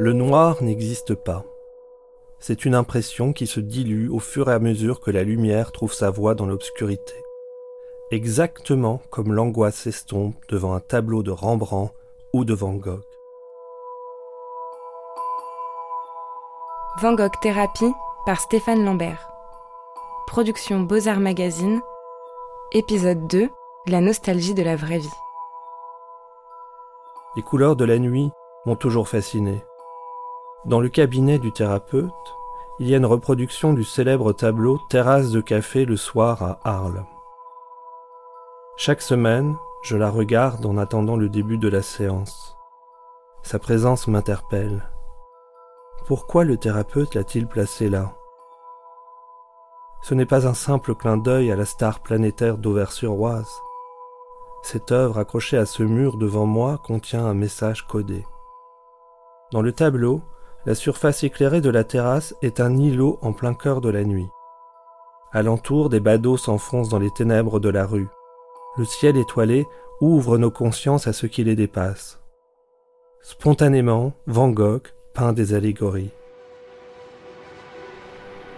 Le noir n'existe pas. C'est une impression qui se dilue au fur et à mesure que la lumière trouve sa voie dans l'obscurité. Exactement comme l'angoisse s'estompe devant un tableau de Rembrandt ou de Van Gogh. Van Gogh Thérapie par Stéphane Lambert. Production Beaux-Arts Magazine. Épisode 2. La nostalgie de la vraie vie. Les couleurs de la nuit m'ont toujours fasciné. Dans le cabinet du thérapeute, il y a une reproduction du célèbre tableau Terrasse de café le soir à Arles. Chaque semaine, je la regarde en attendant le début de la séance. Sa présence m'interpelle. Pourquoi le thérapeute l'a-t-il placée là? Ce n'est pas un simple clin d'œil à la star planétaire d'Auvers-sur-Oise. Cette œuvre accrochée à ce mur devant moi contient un message codé. Dans le tableau, la surface éclairée de la terrasse est un îlot en plein cœur de la nuit. Alentour, des badauds s'enfoncent dans les ténèbres de la rue. Le ciel étoilé ouvre nos consciences à ce qui les dépasse. Spontanément, Van Gogh peint des allégories.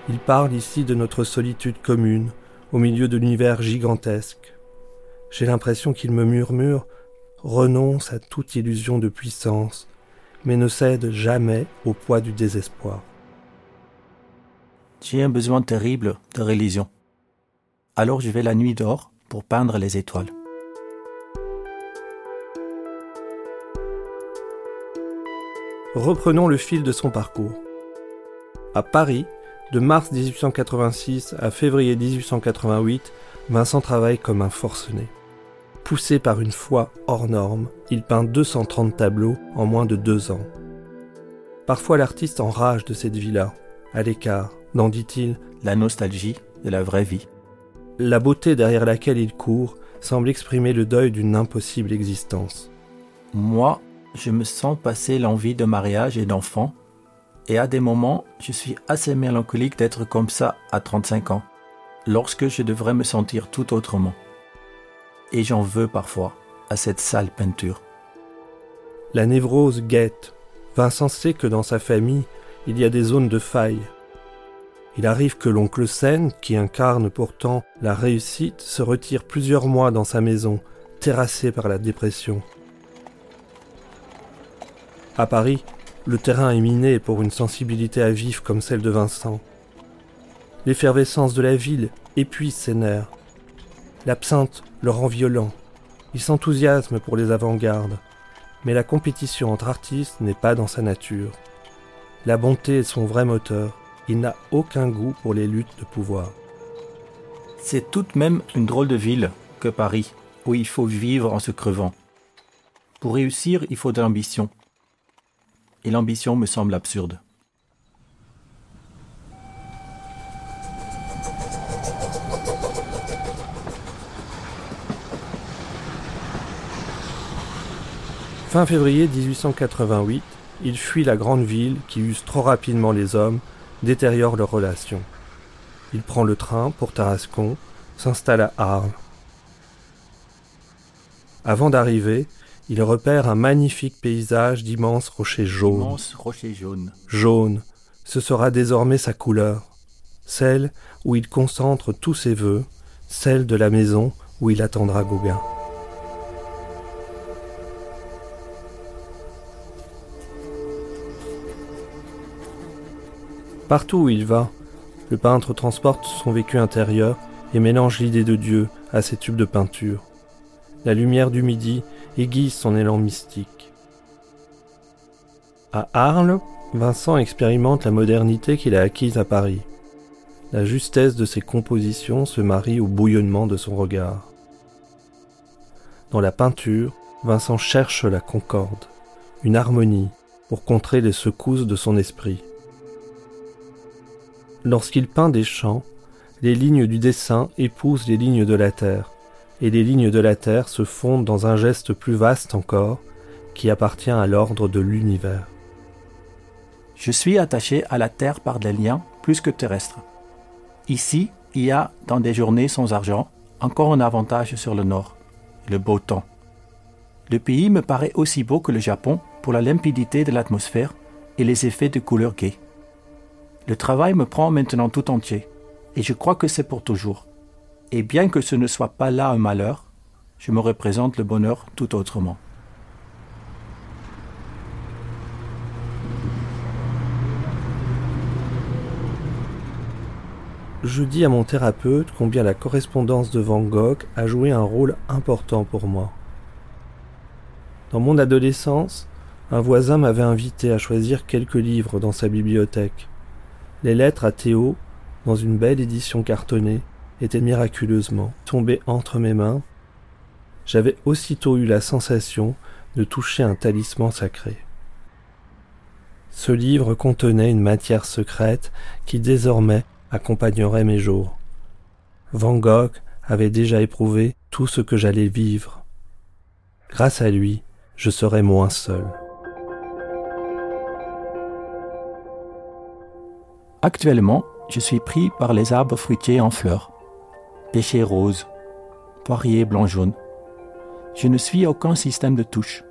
Il parle ici de notre solitude commune, au milieu de l'univers gigantesque. J'ai l'impression qu'il me murmure Renonce à toute illusion de puissance, mais ne cède jamais au poids du désespoir. J'ai un besoin terrible de religion. Alors je vais la nuit dehors pour peindre les étoiles. Reprenons le fil de son parcours. À Paris, de mars 1886 à février 1888, Vincent travaille comme un forcené. Poussé par une foi hors norme, il peint 230 tableaux en moins de deux ans. Parfois l'artiste enrage de cette vie-là, à l'écart, dans, dit-il, la nostalgie de la vraie vie. La beauté derrière laquelle il court semble exprimer le deuil d'une impossible existence. Moi, je me sens passer l'envie de mariage et d'enfant, et à des moments, je suis assez mélancolique d'être comme ça à 35 ans, lorsque je devrais me sentir tout autrement et j'en veux parfois à cette sale peinture. La névrose guette. Vincent sait que dans sa famille, il y a des zones de faille. Il arrive que l'oncle Sen, qui incarne pourtant la réussite, se retire plusieurs mois dans sa maison, terrassé par la dépression. À Paris, le terrain est miné pour une sensibilité à vif comme celle de Vincent. L'effervescence de la ville épuise ses nerfs. L'absinthe le rend violent. Il s'enthousiasme pour les avant-gardes, mais la compétition entre artistes n'est pas dans sa nature. La bonté est son vrai moteur. Il n'a aucun goût pour les luttes de pouvoir. C'est tout de même une drôle de ville que Paris, où il faut vivre en se crevant. Pour réussir, il faut de l'ambition. Et l'ambition me semble absurde. Fin février 1888, il fuit la grande ville qui use trop rapidement les hommes, détériore leurs relations. Il prend le train pour Tarascon, s'installe à Arles. Avant d'arriver, il repère un magnifique paysage d'immenses rochers jaunes. Rochers jaunes. Jaune, ce sera désormais sa couleur, celle où il concentre tous ses vœux, celle de la maison où il attendra Gauguin. Partout où il va, le peintre transporte son vécu intérieur et mélange l'idée de Dieu à ses tubes de peinture. La lumière du midi aiguise son élan mystique. À Arles, Vincent expérimente la modernité qu'il a acquise à Paris. La justesse de ses compositions se marie au bouillonnement de son regard. Dans la peinture, Vincent cherche la concorde, une harmonie pour contrer les secousses de son esprit. Lorsqu'il peint des champs, les lignes du dessin épousent les lignes de la terre, et les lignes de la terre se fondent dans un geste plus vaste encore, qui appartient à l'ordre de l'univers. Je suis attaché à la terre par des liens plus que terrestres. Ici, il y a, dans des journées sans argent, encore un avantage sur le nord, le beau temps. Le pays me paraît aussi beau que le Japon pour la limpidité de l'atmosphère et les effets de couleur gay. Le travail me prend maintenant tout entier, et je crois que c'est pour toujours. Et bien que ce ne soit pas là un malheur, je me représente le bonheur tout autrement. Je dis à mon thérapeute combien la correspondance de Van Gogh a joué un rôle important pour moi. Dans mon adolescence, un voisin m'avait invité à choisir quelques livres dans sa bibliothèque. Les lettres à Théo, dans une belle édition cartonnée, étaient miraculeusement tombées entre mes mains. J'avais aussitôt eu la sensation de toucher un talisman sacré. Ce livre contenait une matière secrète qui désormais accompagnerait mes jours. Van Gogh avait déjà éprouvé tout ce que j'allais vivre. Grâce à lui, je serais moins seul. Actuellement, je suis pris par les arbres fruitiers en fleurs. Pêcher rose, poirier blanc-jaune. Je ne suis aucun système de touche.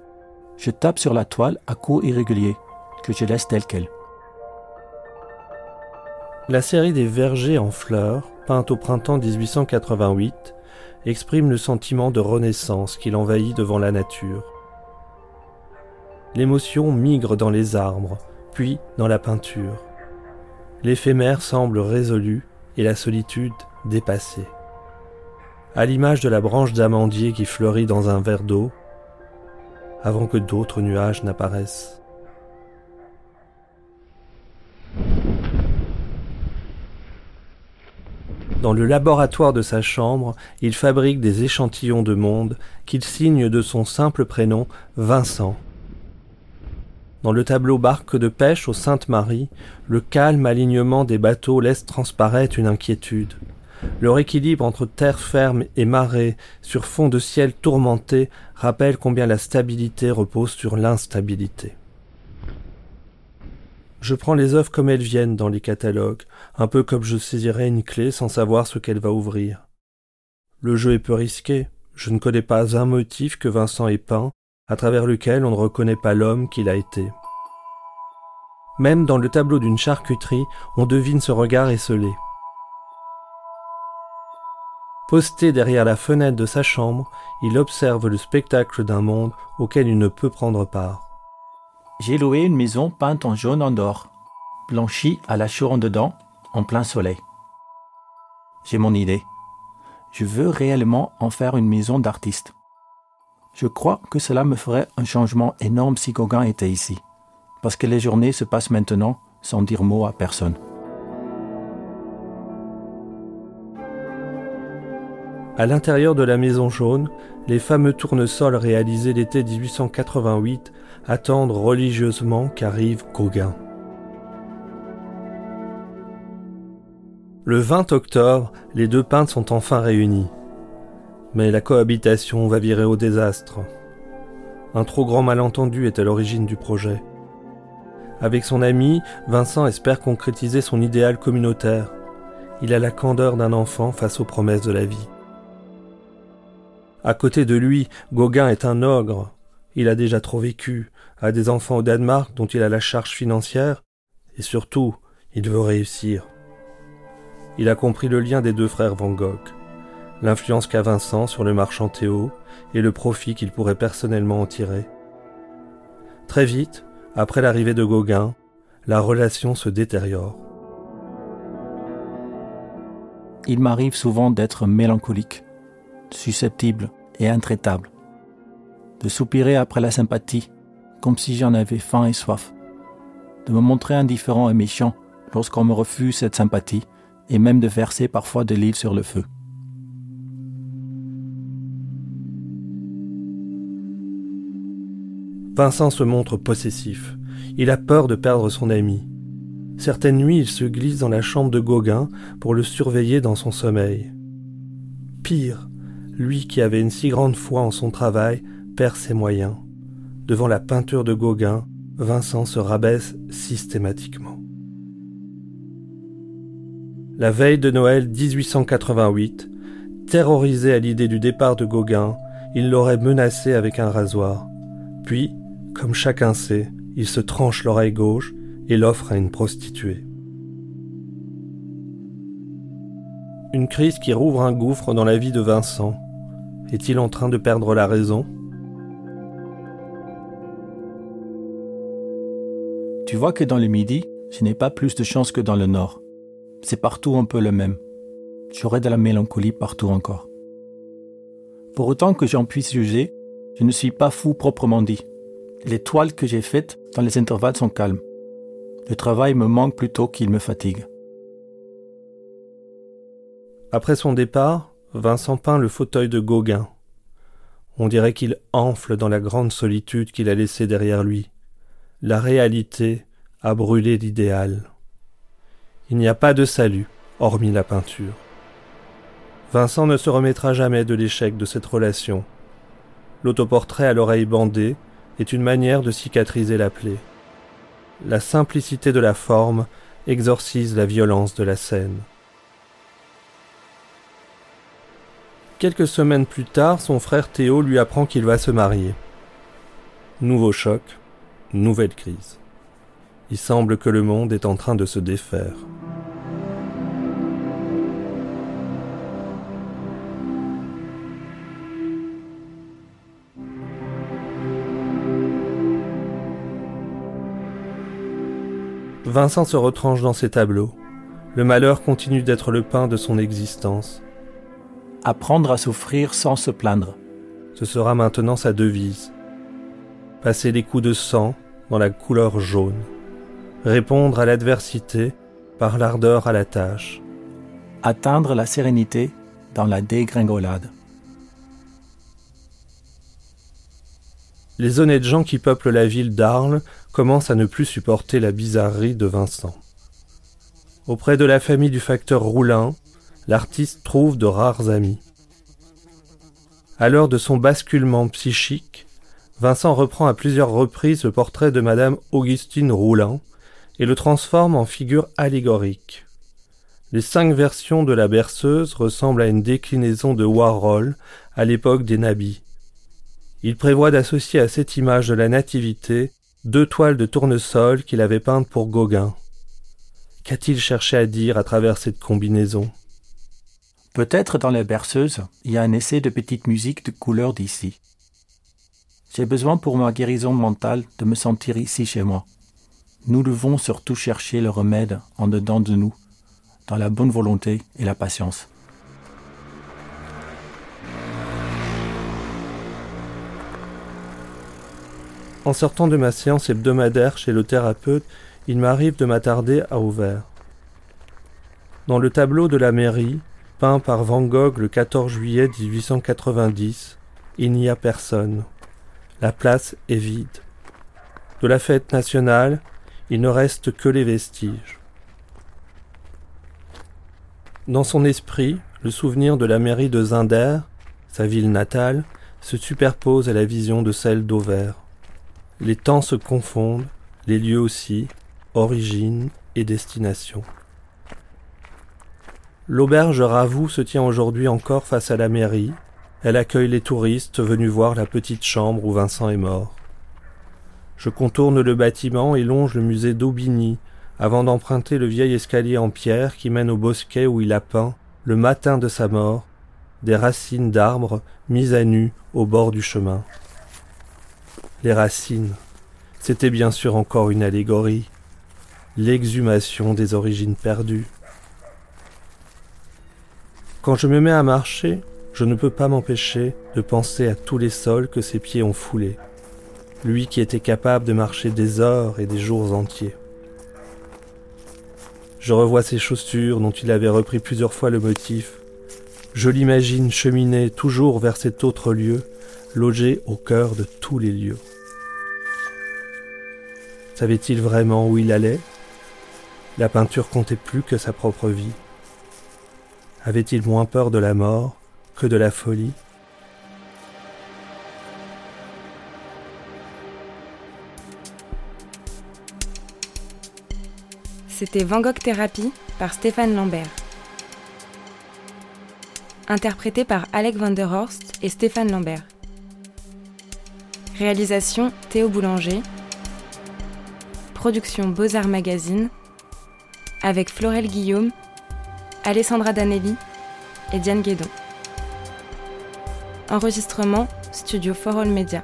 Je tape sur la toile à coups irréguliers, que je laisse telle qu'elle. La série des vergers en fleurs, peinte au printemps 1888, exprime le sentiment de renaissance qui l'envahit devant la nature. L'émotion migre dans les arbres, puis dans la peinture. L'éphémère semble résolu et la solitude dépassée. À l'image de la branche d'amandier qui fleurit dans un verre d'eau, avant que d'autres nuages n'apparaissent. Dans le laboratoire de sa chambre, il fabrique des échantillons de monde qu'il signe de son simple prénom Vincent. Dans le tableau barque de pêche au Sainte-Marie, le calme alignement des bateaux laisse transparaître une inquiétude. Leur équilibre entre terre ferme et marée sur fond de ciel tourmenté rappelle combien la stabilité repose sur l'instabilité. Je prends les œuvres comme elles viennent dans les catalogues, un peu comme je saisirais une clé sans savoir ce qu'elle va ouvrir. Le jeu est peu risqué, je ne connais pas un motif que Vincent ait peint, à travers lequel on ne reconnaît pas l'homme qu'il a été. Même dans le tableau d'une charcuterie, on devine ce regard esselé. Posté derrière la fenêtre de sa chambre, il observe le spectacle d'un monde auquel il ne peut prendre part. J'ai loué une maison peinte en jaune en or, blanchie à la en dedans, en plein soleil. J'ai mon idée. Je veux réellement en faire une maison d'artiste. Je crois que cela me ferait un changement énorme si Gauguin était ici, parce que les journées se passent maintenant sans dire mot à personne. À l'intérieur de la maison jaune, les fameux tournesols réalisés l'été 1888 attendent religieusement qu'arrive Gauguin. Le 20 octobre, les deux peintres sont enfin réunis. Mais la cohabitation va virer au désastre. Un trop grand malentendu est à l'origine du projet. Avec son ami, Vincent espère concrétiser son idéal communautaire. Il a la candeur d'un enfant face aux promesses de la vie. À côté de lui, Gauguin est un ogre. Il a déjà trop vécu, a des enfants au Danemark dont il a la charge financière, et surtout, il veut réussir. Il a compris le lien des deux frères Van Gogh, l'influence qu'a Vincent sur le marchand Théo et le profit qu'il pourrait personnellement en tirer. Très vite, après l'arrivée de Gauguin, la relation se détériore. Il m'arrive souvent d'être mélancolique susceptible et intraitable, de soupirer après la sympathie, comme si j'en avais faim et soif, de me montrer indifférent et méchant lorsqu'on me refuse cette sympathie, et même de verser parfois de l'huile sur le feu. Vincent se montre possessif. Il a peur de perdre son ami. Certaines nuits, il se glisse dans la chambre de Gauguin pour le surveiller dans son sommeil. Pire, lui qui avait une si grande foi en son travail, perd ses moyens. Devant la peinture de Gauguin, Vincent se rabaisse systématiquement. La veille de Noël 1888, terrorisé à l'idée du départ de Gauguin, il l'aurait menacé avec un rasoir. Puis, comme chacun sait, il se tranche l'oreille gauche et l'offre à une prostituée. Une crise qui rouvre un gouffre dans la vie de Vincent. Est-il en train de perdre la raison? Tu vois que dans le Midi, je n'ai pas plus de chance que dans le Nord. C'est partout un peu le même. J'aurai de la mélancolie partout encore. Pour autant que j'en puisse juger, je ne suis pas fou proprement dit. Les toiles que j'ai faites dans les intervalles sont calmes. Le travail me manque plutôt qu'il me fatigue. Après son départ, Vincent peint le fauteuil de Gauguin. On dirait qu'il enfle dans la grande solitude qu'il a laissée derrière lui. La réalité a brûlé l'idéal. Il n'y a pas de salut, hormis la peinture. Vincent ne se remettra jamais de l'échec de cette relation. L'autoportrait à l'oreille bandée est une manière de cicatriser la plaie. La simplicité de la forme exorcise la violence de la scène. Quelques semaines plus tard, son frère Théo lui apprend qu'il va se marier. Nouveau choc, nouvelle crise. Il semble que le monde est en train de se défaire. Vincent se retranche dans ses tableaux. Le malheur continue d'être le pain de son existence apprendre à souffrir sans se plaindre. Ce sera maintenant sa devise. Passer les coups de sang dans la couleur jaune. Répondre à l'adversité par l'ardeur à la tâche. Atteindre la sérénité dans la dégringolade. Les honnêtes gens qui peuplent la ville d'Arles commencent à ne plus supporter la bizarrerie de Vincent. Auprès de la famille du facteur Roulin, l'artiste trouve de rares amis. À l'heure de son basculement psychique, Vincent reprend à plusieurs reprises le portrait de Madame Augustine Roulin et le transforme en figure allégorique. Les cinq versions de la berceuse ressemblent à une déclinaison de Warhol à l'époque des nabis. Il prévoit d'associer à cette image de la nativité deux toiles de tournesol qu'il avait peintes pour Gauguin. Qu'a-t-il cherché à dire à travers cette combinaison? Peut-être dans les berceuses, il y a un essai de petite musique de couleur d'ici. J'ai besoin pour ma guérison mentale de me sentir ici chez moi. Nous devons surtout chercher le remède en dedans de nous, dans la bonne volonté et la patience. En sortant de ma séance hebdomadaire chez le thérapeute, il m'arrive de m'attarder à Auvers. Dans le tableau de la mairie, peint par Van Gogh le 14 juillet 1890, il n'y a personne. La place est vide. De la fête nationale, il ne reste que les vestiges. Dans son esprit, le souvenir de la mairie de Zinder, sa ville natale, se superpose à la vision de celle d'Auvers. Les temps se confondent, les lieux aussi, origine et destination. L'auberge Ravoux se tient aujourd'hui encore face à la mairie. Elle accueille les touristes venus voir la petite chambre où Vincent est mort. Je contourne le bâtiment et longe le musée d'Aubigny avant d'emprunter le vieil escalier en pierre qui mène au bosquet où il a peint, le matin de sa mort, des racines d'arbres mises à nu au bord du chemin. Les racines, c'était bien sûr encore une allégorie, l'exhumation des origines perdues. Quand je me mets à marcher, je ne peux pas m'empêcher de penser à tous les sols que ses pieds ont foulés. Lui qui était capable de marcher des heures et des jours entiers. Je revois ses chaussures dont il avait repris plusieurs fois le motif. Je l'imagine cheminer toujours vers cet autre lieu, logé au cœur de tous les lieux. Savait-il vraiment où il allait? La peinture comptait plus que sa propre vie. Avait-il moins peur de la mort que de la folie? C'était Van Gogh Thérapie par Stéphane Lambert. Interprété par Alec van der Horst et Stéphane Lambert. Réalisation Théo Boulanger. production Beaux-Arts Magazine, avec Florel Guillaume, Alessandra Danelli et Diane Guédon. Enregistrement Studio For All Media.